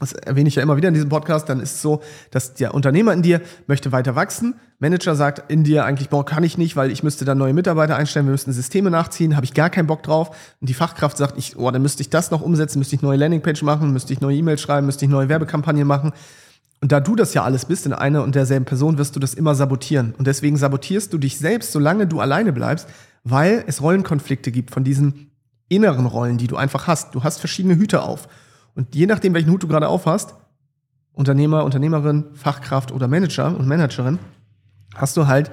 das erwähne ich ja immer wieder in diesem Podcast, dann ist es so, dass der Unternehmer in dir möchte weiter wachsen. Manager sagt in dir eigentlich, boah, kann ich nicht, weil ich müsste dann neue Mitarbeiter einstellen, wir müssten Systeme nachziehen, habe ich gar keinen Bock drauf. Und die Fachkraft sagt, ich, oh, dann müsste ich das noch umsetzen, müsste ich neue Landingpage machen, müsste ich neue E-Mails schreiben, müsste ich neue Werbekampagnen machen. Und da du das ja alles bist in einer und derselben Person, wirst du das immer sabotieren. Und deswegen sabotierst du dich selbst, solange du alleine bleibst, weil es Rollenkonflikte gibt von diesen inneren Rollen, die du einfach hast. Du hast verschiedene Hüte auf. Und je nachdem, welchen Hut du gerade aufhast, Unternehmer, Unternehmerin, Fachkraft oder Manager und Managerin, hast du halt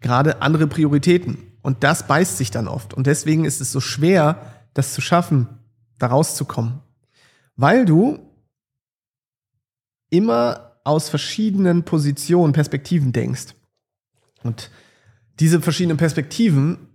gerade andere Prioritäten. Und das beißt sich dann oft. Und deswegen ist es so schwer, das zu schaffen, da rauszukommen. Weil du immer aus verschiedenen Positionen, Perspektiven denkst. Und diese verschiedenen Perspektiven,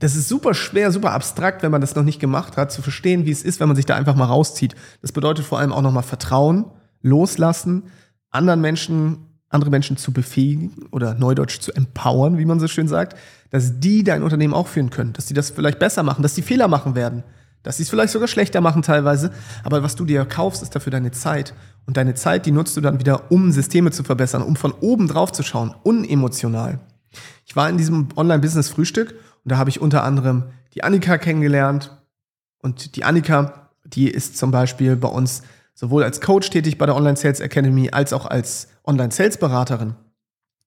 das ist super schwer, super abstrakt, wenn man das noch nicht gemacht hat, zu verstehen, wie es ist, wenn man sich da einfach mal rauszieht. Das bedeutet vor allem auch nochmal Vertrauen, loslassen, anderen Menschen, andere Menschen zu befähigen oder neudeutsch zu empowern, wie man so schön sagt, dass die dein Unternehmen auch führen können, dass die das vielleicht besser machen, dass die Fehler machen werden, dass sie es vielleicht sogar schlechter machen teilweise. Aber was du dir kaufst, ist dafür deine Zeit. Und deine Zeit, die nutzt du dann wieder, um Systeme zu verbessern, um von oben drauf zu schauen, unemotional. Ich war in diesem Online-Business-Frühstück und da habe ich unter anderem die Annika kennengelernt. Und die Annika, die ist zum Beispiel bei uns sowohl als Coach tätig bei der Online Sales Academy als auch als Online Sales Beraterin.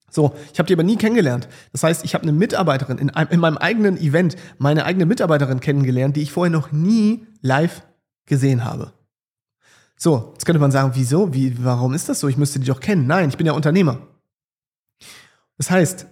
So, ich habe die aber nie kennengelernt. Das heißt, ich habe eine Mitarbeiterin in, in meinem eigenen Event, meine eigene Mitarbeiterin kennengelernt, die ich vorher noch nie live gesehen habe. So, jetzt könnte man sagen, wieso? Wie, warum ist das so? Ich müsste die doch kennen. Nein, ich bin ja Unternehmer. Das heißt,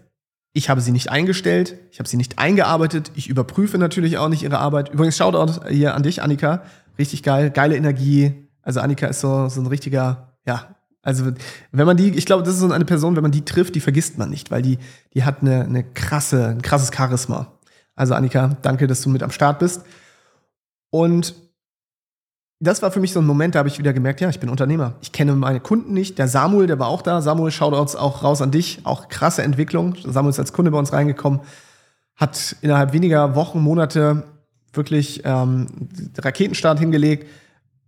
ich habe sie nicht eingestellt, ich habe sie nicht eingearbeitet, ich überprüfe natürlich auch nicht ihre Arbeit. Übrigens, Shoutout hier an dich, Annika. Richtig geil, geile Energie. Also Annika ist so, so ein richtiger, ja, also wenn man die, ich glaube, das ist so eine Person, wenn man die trifft, die vergisst man nicht, weil die, die hat eine, eine krasse, ein krasses Charisma. Also Annika, danke, dass du mit am Start bist. Und das war für mich so ein Moment, da habe ich wieder gemerkt, ja, ich bin Unternehmer. Ich kenne meine Kunden nicht. Der Samuel, der war auch da. Samuel, Shoutouts auch raus an dich. Auch krasse Entwicklung. Samuel ist als Kunde bei uns reingekommen, hat innerhalb weniger Wochen, Monate wirklich ähm, Raketenstart hingelegt.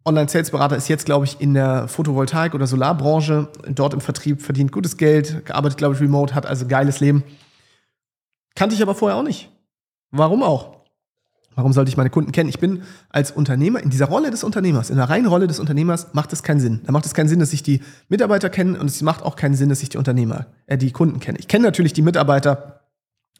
Online-Sales-Berater ist jetzt, glaube ich, in der Photovoltaik- oder Solarbranche, dort im Vertrieb, verdient gutes Geld, gearbeitet, glaube ich, remote, hat also geiles Leben. Kannte ich aber vorher auch nicht. Warum auch? Warum sollte ich meine Kunden kennen? Ich bin als Unternehmer, in dieser Rolle des Unternehmers, in der reinen Rolle des Unternehmers, macht es keinen Sinn. Da macht es keinen Sinn, dass ich die Mitarbeiter kenne und es macht auch keinen Sinn, dass ich die Unternehmer, äh, die Kunden kenne. Ich kenne natürlich die Mitarbeiter,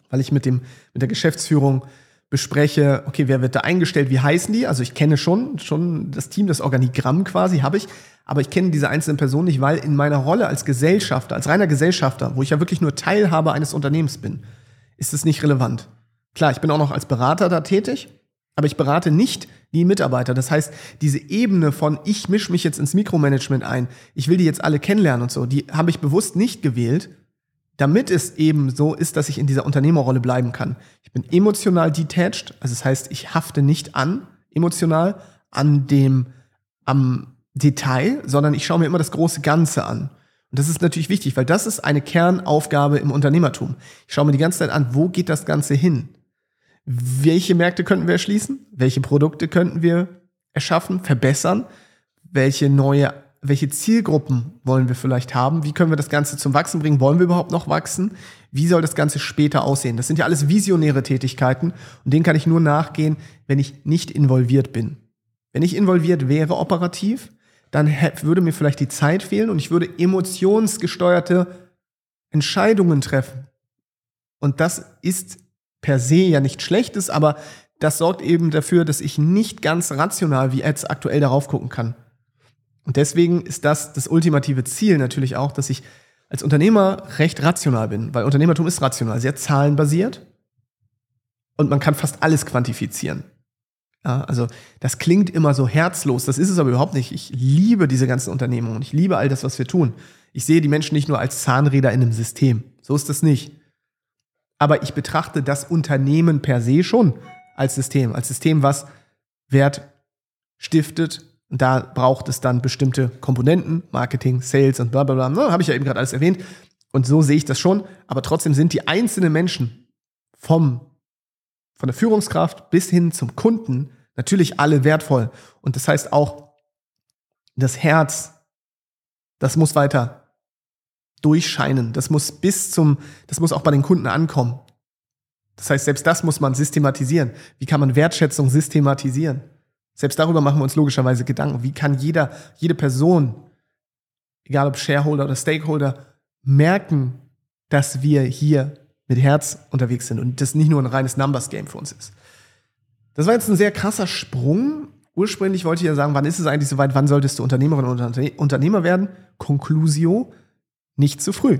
weil ich mit dem, mit der Geschäftsführung bespreche, okay, wer wird da eingestellt, wie heißen die? Also ich kenne schon, schon das Team, das Organigramm quasi habe ich, aber ich kenne diese einzelnen Personen nicht, weil in meiner Rolle als Gesellschafter, als reiner Gesellschafter, wo ich ja wirklich nur Teilhaber eines Unternehmens bin, ist es nicht relevant. Klar, ich bin auch noch als Berater da tätig, aber ich berate nicht die Mitarbeiter. Das heißt, diese Ebene von ich mische mich jetzt ins Mikromanagement ein, ich will die jetzt alle kennenlernen und so, die habe ich bewusst nicht gewählt, damit es eben so ist, dass ich in dieser Unternehmerrolle bleiben kann. Ich bin emotional detached, also das heißt, ich hafte nicht an, emotional, an dem, am Detail, sondern ich schaue mir immer das große Ganze an. Und das ist natürlich wichtig, weil das ist eine Kernaufgabe im Unternehmertum. Ich schaue mir die ganze Zeit an, wo geht das Ganze hin? Welche Märkte könnten wir erschließen, welche Produkte könnten wir erschaffen, verbessern, welche neue, welche Zielgruppen wollen wir vielleicht haben, wie können wir das Ganze zum Wachsen bringen, wollen wir überhaupt noch wachsen, wie soll das Ganze später aussehen. Das sind ja alles visionäre Tätigkeiten und denen kann ich nur nachgehen, wenn ich nicht involviert bin. Wenn ich involviert wäre operativ, dann würde mir vielleicht die Zeit fehlen und ich würde emotionsgesteuerte Entscheidungen treffen. Und das ist per se ja nicht schlecht ist, aber das sorgt eben dafür, dass ich nicht ganz rational wie jetzt aktuell darauf gucken kann. Und deswegen ist das das ultimative Ziel natürlich auch, dass ich als Unternehmer recht rational bin, weil Unternehmertum ist rational, sehr zahlenbasiert und man kann fast alles quantifizieren. Ja, also das klingt immer so herzlos, das ist es aber überhaupt nicht. Ich liebe diese ganzen Unternehmungen, ich liebe all das, was wir tun. Ich sehe die Menschen nicht nur als Zahnräder in einem System. So ist das nicht aber ich betrachte das Unternehmen per se schon als System, als System, was Wert stiftet. Und da braucht es dann bestimmte Komponenten, Marketing, Sales und bla bla bla. Ne, Habe ich ja eben gerade alles erwähnt. Und so sehe ich das schon. Aber trotzdem sind die einzelnen Menschen vom, von der Führungskraft bis hin zum Kunden natürlich alle wertvoll. Und das heißt auch, das Herz, das muss weiter durchscheinen. Das muss bis zum, das muss auch bei den Kunden ankommen. Das heißt, selbst das muss man systematisieren. Wie kann man Wertschätzung systematisieren? Selbst darüber machen wir uns logischerweise Gedanken. Wie kann jeder, jede Person, egal ob Shareholder oder Stakeholder, merken, dass wir hier mit Herz unterwegs sind und das nicht nur ein reines Numbers Game für uns ist. Das war jetzt ein sehr krasser Sprung. Ursprünglich wollte ich ja sagen, wann ist es eigentlich soweit, wann solltest du Unternehmerin oder Unternehmer werden? Conclusio, nicht zu früh.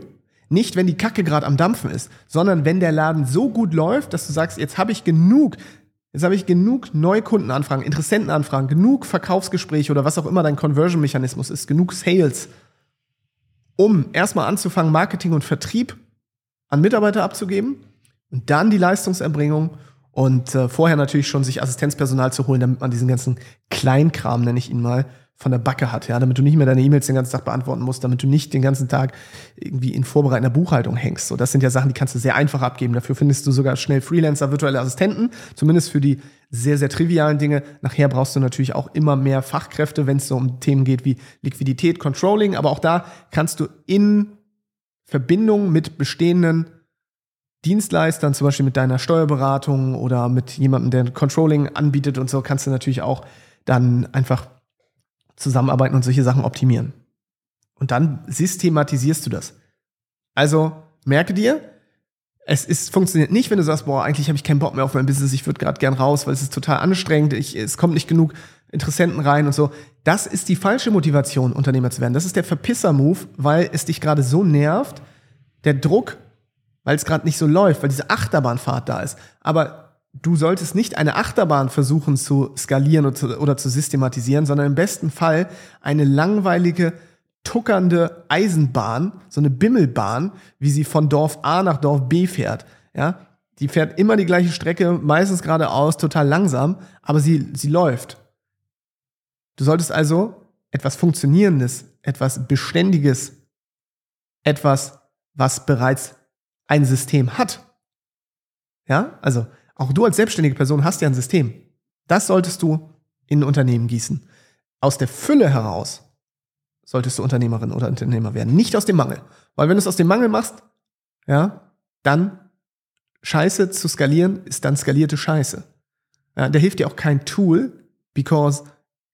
Nicht, wenn die Kacke gerade am Dampfen ist, sondern wenn der Laden so gut läuft, dass du sagst, jetzt habe ich genug, jetzt habe ich genug Neukundenanfragen, Interessentenanfragen, genug Verkaufsgespräche oder was auch immer dein Conversion-Mechanismus ist, genug Sales, um erstmal anzufangen, Marketing und Vertrieb an Mitarbeiter abzugeben und dann die Leistungserbringung und äh, vorher natürlich schon sich Assistenzpersonal zu holen, damit man diesen ganzen Kleinkram, nenne ich ihn mal, von der Backe hat, ja, damit du nicht mehr deine E-Mails den ganzen Tag beantworten musst, damit du nicht den ganzen Tag irgendwie in vorbereitender Buchhaltung hängst. So, das sind ja Sachen, die kannst du sehr einfach abgeben. Dafür findest du sogar schnell Freelancer, virtuelle Assistenten, zumindest für die sehr, sehr trivialen Dinge. Nachher brauchst du natürlich auch immer mehr Fachkräfte, wenn es so um Themen geht wie Liquidität, Controlling, aber auch da kannst du in Verbindung mit bestehenden Dienstleistern, zum Beispiel mit deiner Steuerberatung oder mit jemandem, der Controlling anbietet und so, kannst du natürlich auch dann einfach zusammenarbeiten und solche Sachen optimieren. Und dann systematisierst du das. Also merke dir, es ist, funktioniert nicht, wenn du sagst, boah, eigentlich habe ich keinen Bock mehr auf mein Business, ich würde gerade gern raus, weil es ist total anstrengend, ich, es kommt nicht genug Interessenten rein und so. Das ist die falsche Motivation, Unternehmer zu werden. Das ist der Verpisser-Move, weil es dich gerade so nervt, der Druck, weil es gerade nicht so läuft, weil diese Achterbahnfahrt da ist. Aber du solltest nicht eine Achterbahn versuchen zu skalieren oder zu, oder zu systematisieren, sondern im besten Fall eine langweilige, tuckernde Eisenbahn, so eine Bimmelbahn, wie sie von Dorf A nach Dorf B fährt. Ja, die fährt immer die gleiche Strecke, meistens geradeaus, total langsam, aber sie, sie läuft. Du solltest also etwas Funktionierendes, etwas Beständiges, etwas, was bereits ein System hat. Ja, also auch du als selbstständige Person hast ja ein System. Das solltest du in ein Unternehmen gießen. Aus der Fülle heraus solltest du Unternehmerin oder Unternehmer werden, nicht aus dem Mangel. Weil wenn du es aus dem Mangel machst, ja, dann Scheiße zu skalieren ist dann skalierte Scheiße. Ja, da hilft dir auch kein Tool, because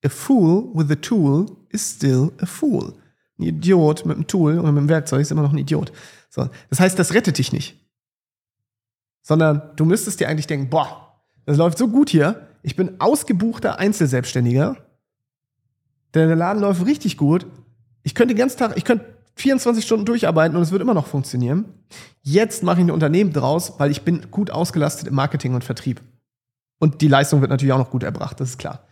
a fool with a tool is still a fool. Ein Idiot mit einem Tool oder mit einem Werkzeug ist immer noch ein Idiot. So, das heißt, das rettet dich nicht. Sondern du müsstest dir eigentlich denken, boah, das läuft so gut hier. Ich bin ausgebuchter Einzelselbstständiger. Der Laden läuft richtig gut. Ich könnte den ganzen Tag, ich könnte 24 Stunden durcharbeiten und es wird immer noch funktionieren. Jetzt mache ich ein Unternehmen draus, weil ich bin gut ausgelastet im Marketing und Vertrieb. Und die Leistung wird natürlich auch noch gut erbracht, das ist klar.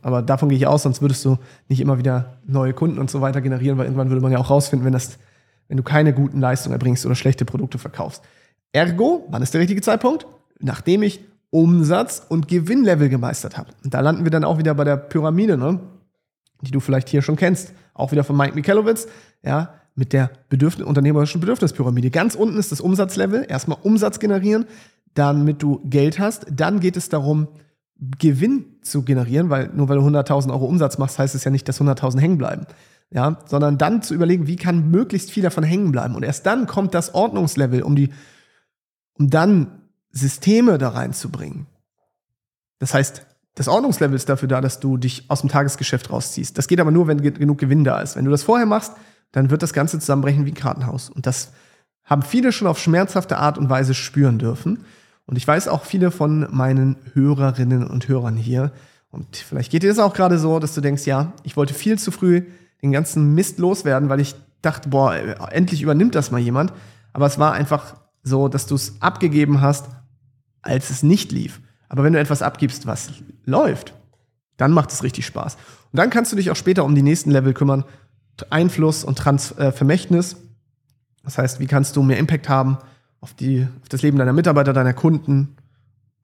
Aber davon gehe ich aus, sonst würdest du nicht immer wieder neue Kunden und so weiter generieren, weil irgendwann würde man ja auch rausfinden, wenn, das, wenn du keine guten Leistungen erbringst oder schlechte Produkte verkaufst. Ergo, wann ist der richtige Zeitpunkt? Nachdem ich Umsatz und Gewinnlevel gemeistert habe. Und da landen wir dann auch wieder bei der Pyramide, ne? die du vielleicht hier schon kennst. Auch wieder von Mike Michalowitz, ja, mit der Bedürfnis, unternehmerischen Bedürfnispyramide. Ganz unten ist das Umsatzlevel. Erstmal Umsatz generieren, damit du Geld hast. Dann geht es darum, Gewinn zu generieren, weil nur weil du 100.000 Euro Umsatz machst, heißt es ja nicht, dass 100.000 hängen bleiben. Ja, sondern dann zu überlegen, wie kann möglichst viel davon hängen bleiben. Und erst dann kommt das Ordnungslevel, um die, um dann Systeme da reinzubringen. Das heißt, das Ordnungslevel ist dafür da, dass du dich aus dem Tagesgeschäft rausziehst. Das geht aber nur, wenn genug Gewinn da ist. Wenn du das vorher machst, dann wird das Ganze zusammenbrechen wie ein Kartenhaus. Und das haben viele schon auf schmerzhafte Art und Weise spüren dürfen. Und ich weiß auch viele von meinen Hörerinnen und Hörern hier. Und vielleicht geht dir das auch gerade so, dass du denkst, ja, ich wollte viel zu früh den ganzen Mist loswerden, weil ich dachte, boah, endlich übernimmt das mal jemand. Aber es war einfach so, dass du es abgegeben hast, als es nicht lief. Aber wenn du etwas abgibst, was läuft, dann macht es richtig Spaß. Und dann kannst du dich auch später um die nächsten Level kümmern. Einfluss und Trans äh, Vermächtnis. Das heißt, wie kannst du mehr Impact haben auf, die, auf das Leben deiner Mitarbeiter, deiner Kunden,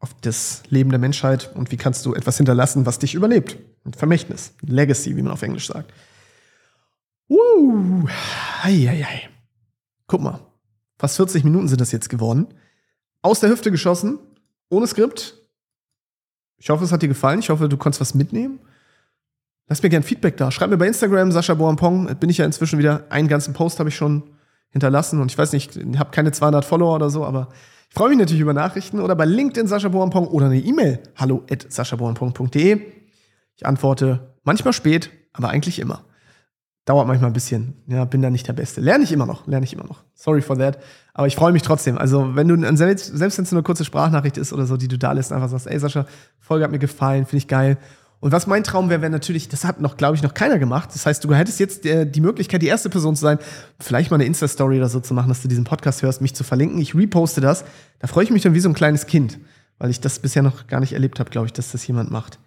auf das Leben der Menschheit und wie kannst du etwas hinterlassen, was dich überlebt. Ein Vermächtnis, Legacy, wie man auf Englisch sagt. Uh, ei, ei, ei. Guck mal, fast 40 Minuten sind das jetzt geworden. Aus der Hüfte geschossen, ohne Skript. Ich hoffe, es hat dir gefallen. Ich hoffe, du konntest was mitnehmen. Lass mir gerne Feedback da. Schreib mir bei Instagram, Sascha Boampong. Bin ich ja inzwischen wieder. Einen ganzen Post habe ich schon hinterlassen. Und ich weiß nicht, ich habe keine 200 Follower oder so, aber ich freue mich natürlich über Nachrichten oder bei LinkedIn Sascha Boampong oder eine E-Mail. Hallo at saschaboampong.de. Ich antworte manchmal spät, aber eigentlich immer. Dauert manchmal ein bisschen. Ja, bin da nicht der Beste. Lerne ich immer noch, lerne ich immer noch. Sorry for that. Aber ich freue mich trotzdem. Also, wenn du, selbst, selbst wenn es nur eine kurze Sprachnachricht ist oder so, die du da lässt, einfach sagst, ey Sascha, Folge hat mir gefallen, finde ich geil. Und was mein Traum wäre, wäre natürlich, das hat noch, glaube ich, noch keiner gemacht. Das heißt, du hättest jetzt äh, die Möglichkeit, die erste Person zu sein, vielleicht mal eine Insta-Story oder so zu machen, dass du diesen Podcast hörst, mich zu verlinken. Ich reposte das. Da freue ich mich dann wie so ein kleines Kind, weil ich das bisher noch gar nicht erlebt habe, glaube ich, dass das jemand macht.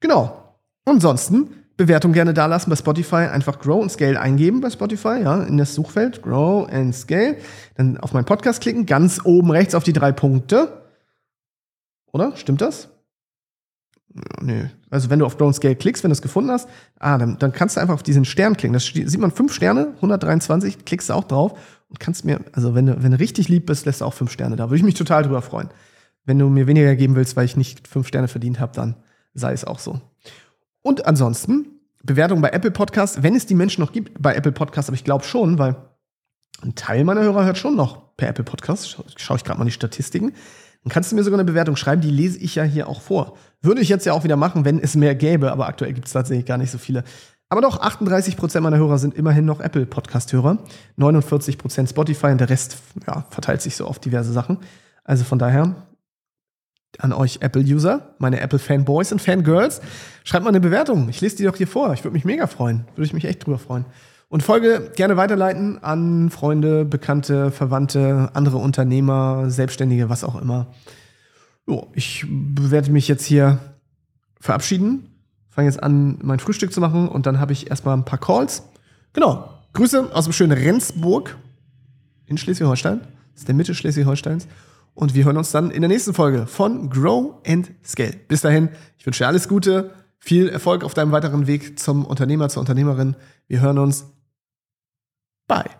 Genau. Ansonsten Bewertung gerne da lassen bei Spotify. Einfach Grow and Scale eingeben bei Spotify, ja, in das Suchfeld Grow and Scale. Dann auf meinen Podcast klicken, ganz oben rechts auf die drei Punkte. Oder? Stimmt das? Nö. Also wenn du auf Grow and Scale klickst, wenn du es gefunden hast, ah, dann, dann kannst du einfach auf diesen Stern klicken. Das sieht man fünf Sterne, 123, klickst du auch drauf und kannst mir, also wenn du, wenn du richtig lieb bist, lässt du auch fünf Sterne da. Würde ich mich total drüber freuen. Wenn du mir weniger geben willst, weil ich nicht fünf Sterne verdient habe, dann sei es auch so. Und ansonsten, Bewertung bei Apple Podcasts, wenn es die Menschen noch gibt bei Apple Podcasts, aber ich glaube schon, weil ein Teil meiner Hörer hört schon noch per Apple Podcasts, schaue schau ich gerade mal die Statistiken, dann kannst du mir sogar eine Bewertung schreiben, die lese ich ja hier auch vor. Würde ich jetzt ja auch wieder machen, wenn es mehr gäbe, aber aktuell gibt es tatsächlich gar nicht so viele. Aber doch, 38% meiner Hörer sind immerhin noch Apple Podcast-Hörer, 49% Spotify und der Rest ja, verteilt sich so auf diverse Sachen. Also von daher, an euch Apple-User, meine Apple-Fanboys und Fangirls. Schreibt mal eine Bewertung. Ich lese die doch hier vor. Ich würde mich mega freuen. Würde ich mich echt drüber freuen. Und Folge gerne weiterleiten an Freunde, Bekannte, Verwandte, andere Unternehmer, Selbstständige, was auch immer. Jo, ich werde mich jetzt hier verabschieden. Fange jetzt an, mein Frühstück zu machen und dann habe ich erstmal ein paar Calls. Genau. Grüße aus dem schönen Rendsburg in Schleswig-Holstein. Das ist der Mitte Schleswig-Holsteins. Und wir hören uns dann in der nächsten Folge von Grow and Scale. Bis dahin, ich wünsche dir alles Gute, viel Erfolg auf deinem weiteren Weg zum Unternehmer, zur Unternehmerin. Wir hören uns. Bye.